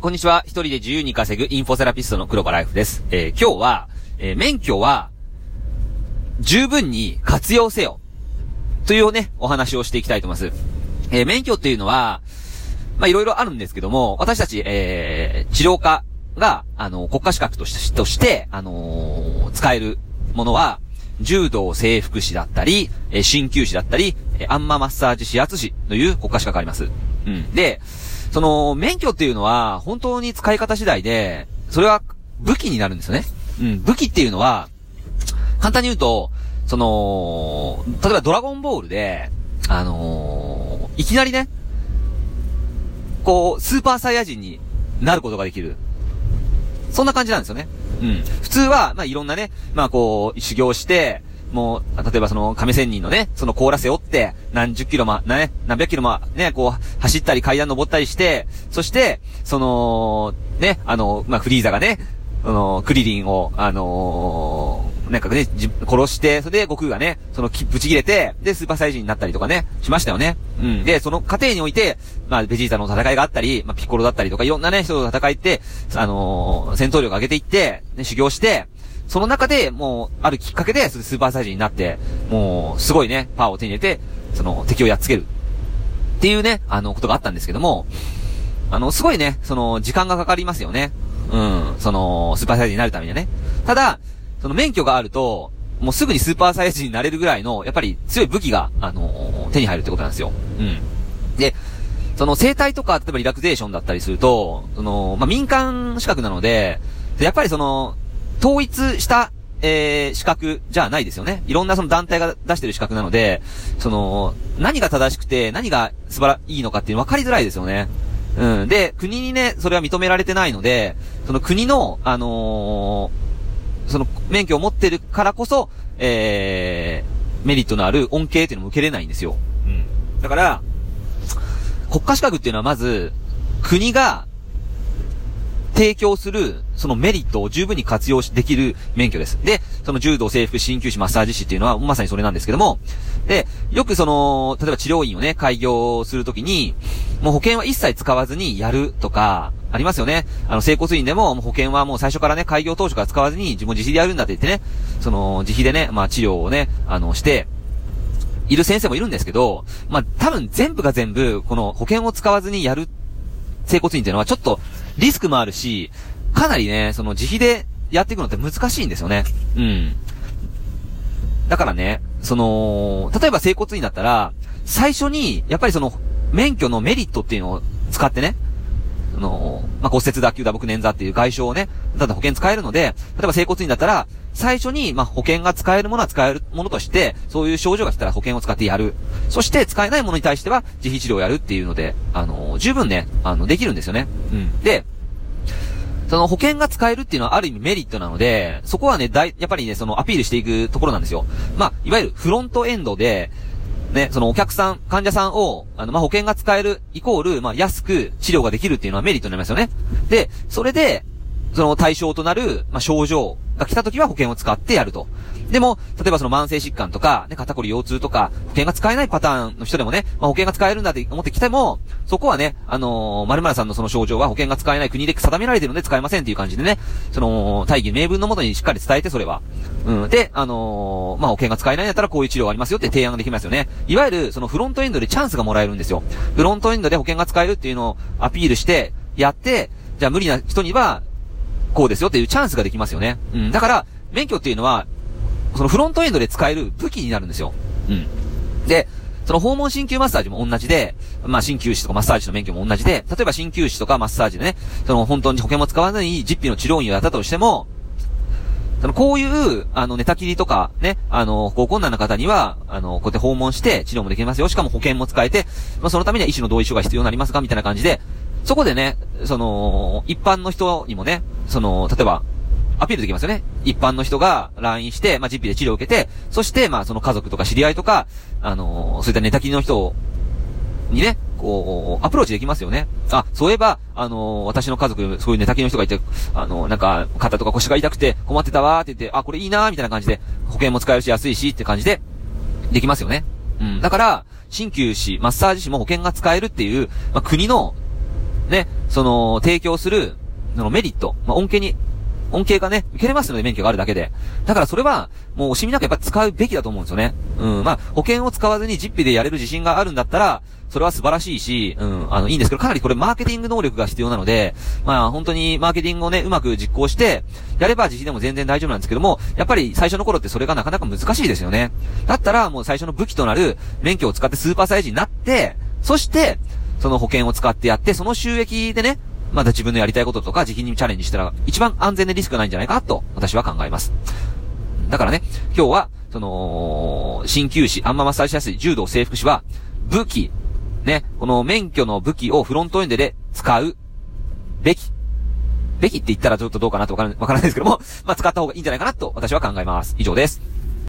こんにちは。一人で自由に稼ぐインフォセラピストの黒場ライフです。えー、今日は、えー、免許は、十分に活用せよ。というね、お話をしていきたいと思います。えー、免許っていうのは、まあ、いろいろあるんですけども、私たち、えー、治療家が、あの、国家資格として、として、あのー、使えるものは、柔道整復師だったり、えー、鍼灸師だったり、えー、アンママッサージ指圧師という国家資格あります。うん。で、その、免許っていうのは、本当に使い方次第で、それは武器になるんですよね。うん。武器っていうのは、簡単に言うと、その、例えばドラゴンボールで、あのー、いきなりね、こう、スーパーサイヤ人になることができる。そんな感じなんですよね。うん。普通は、まあ、いろんなね、まあ、こう、修行して、もう、例えばその、亀仙人のね、その甲羅背負って、何十キロま、ね、何百キロま、ね、こう、走ったり階段登ったりして、そして、その、ね、あの、まあ、フリーザがね、あの、クリリンを、あのー、なんかね、殺して、それで悟空がね、その、ぶち切れて、で、スーパーサイジになったりとかね、しましたよね。うん。で、その過程において、まあ、ベジータの戦いがあったり、まあ、ピッコロだったりとか、いろんなね、人と戦いって、あのー、戦闘力上げていって、ね、修行して、その中で、もう、あるきっかけで、スーパーサイジになって、もう、すごいね、パワーを手に入れて、その、敵をやっつける。っていうね、あの、ことがあったんですけども、あの、すごいね、その、時間がかかりますよね。うん、その、スーパーサイヤ人になるためにはね。ただ、その免許があると、もうすぐにスーパーサイヤ人になれるぐらいの、やっぱり強い武器が、あの、手に入るってことなんですよ。うん。で、その生態とか、例えばリラクゼーションだったりすると、その、まあ、民間資格なので、やっぱりその、統一した、えー、資格じゃないですよね。いろんなその団体が出してる資格なので、その、何が正しくて、何が素晴らいいのかっていうの分かりづらいですよね。うん。で、国にね、それは認められてないので、その国の、あのー、その免許を持ってるからこそ、えー、メリットのある恩恵っていうのも受けれないんですよ。うん。だから、国家資格っていうのはまず、国が提供する、そのメリットを十分に活用しできる免許です。で、その柔道、制服、鍼灸師、マッサージ師っていうのは、まさにそれなんですけども、で、よくその、例えば治療院をね、開業するときに、もう保険は一切使わずにやるとか、ありますよね。あの、整骨院でも、もう保険はもう最初からね、開業当初から使わずに、自分自費でやるんだって言ってね、その、自費でね、まあ治療をね、あの、して、いる先生もいるんですけど、まあ、多分全部が全部、この保険を使わずにやる整骨院っていうのはちょっとリスクもあるし、かなりね、その自費でやっていくのって難しいんですよね。うん。だからね、その、例えば整骨院だったら、最初に、やっぱりその、免許のメリットっていうのを使ってね、あの、まあ、骨折打球打撲捻挫っていう外傷をね、ただ保険使えるので、例えば整骨院だったら、最初に、まあ、保険が使えるものは使えるものとして、そういう症状が来たら保険を使ってやる。そして、使えないものに対しては、自費治療をやるっていうので、あのー、十分ね、あの、できるんですよね。うん。で、その保険が使えるっていうのはある意味メリットなので、そこはね、だい、やっぱりね、そのアピールしていくところなんですよ。まあ、いわゆるフロントエンドで、ね、そのお客さん、患者さんを、あの、まあ、保険が使える、イコール、まあ、安く治療ができるっていうのはメリットになりますよね。で、それで、その対象となる、まあ、症状が来た時は保険を使ってやると。でも、例えばその慢性疾患とか、ね、肩こり腰痛とか、保険が使えないパターンの人でもね、まあ、保険が使えるんだって思ってきても、そこはね、あのー、〇〇さんのその症状は保険が使えない国で定められてるので使えませんっていう感じでね、その、大義名分のもとにしっかり伝えて、それは。うん。で、あのー、まあ、保険が使えないんだったらこういう治療ありますよって提案ができますよね。いわゆる、そのフロントエンドでチャンスがもらえるんですよ。フロントエンドで保険が使えるっていうのをアピールして、やって、じゃあ無理な人には、こうですよっていうチャンスができますよね。うん。だから、免許っていうのは、そのフロントエンドで使える武器になるんですよ。うん。で、その訪問鍼灸マッサージも同じで、まあ鍼灸師とかマッサージの免許も同じで、例えば鍼灸師とかマッサージでね、その本当に保険も使わずに実費の治療院をやったとしても、その、こういう、あの、寝たきりとか、ね、あの、高困難な方には、あの、こうやって訪問して治療もできますよ。しかも保険も使えて、まあ、そのためには医師の同意書が必要になりますかみたいな感じで、そこでね、その、一般の人にもね、その、例えば、アピールできますよね。一般の人が来院して、まあ、実費で治療を受けて、そして、まあ、その家族とか知り合いとか、あのー、そういった寝たきりの人にね、こう、アプローチできますよね。あ、そういえば、あのー、私の家族、そういう寝たきりの人がいて、あのー、なんか、肩とか腰が痛くて困ってたわーって言って、あ、これいいなーみたいな感じで、保険も使えるし安いしって感じで、できますよね。うん。だから、鍼灸師、マッサージ師も保険が使えるっていう、まあ、国のね、その、提供する、そのメリット、まあ、恩恵に、恩恵がね、受けれますので免許があるだけで。だからそれは、もう惜しみなくやっぱ使うべきだと思うんですよね。うん、まあ、保険を使わずに実費でやれる自信があるんだったら、それは素晴らしいし、うん、あの、いいんですけど、かなりこれマーケティング能力が必要なので、まあ、本当にマーケティングをね、うまく実行して、やれば自費でも全然大丈夫なんですけども、やっぱり最初の頃ってそれがなかなか難しいですよね。だったら、もう最初の武器となる免許を使ってスーパーサイズになって、そして、その保険を使ってやって、その収益でね、まだ自分のやりたいこととか自費にチャレンジしたら、一番安全でリスクがないんじゃないかと、私は考えます。だからね、今日は、その、鍼灸師、あんまマッサージしやすい柔道整復師は、武器、ね、この免許の武器をフロントエンドで使うべき。べきって言ったらちょっとどうかなとわからないですけども、まあ、使った方がいいんじゃないかなと私は考えます。以上です。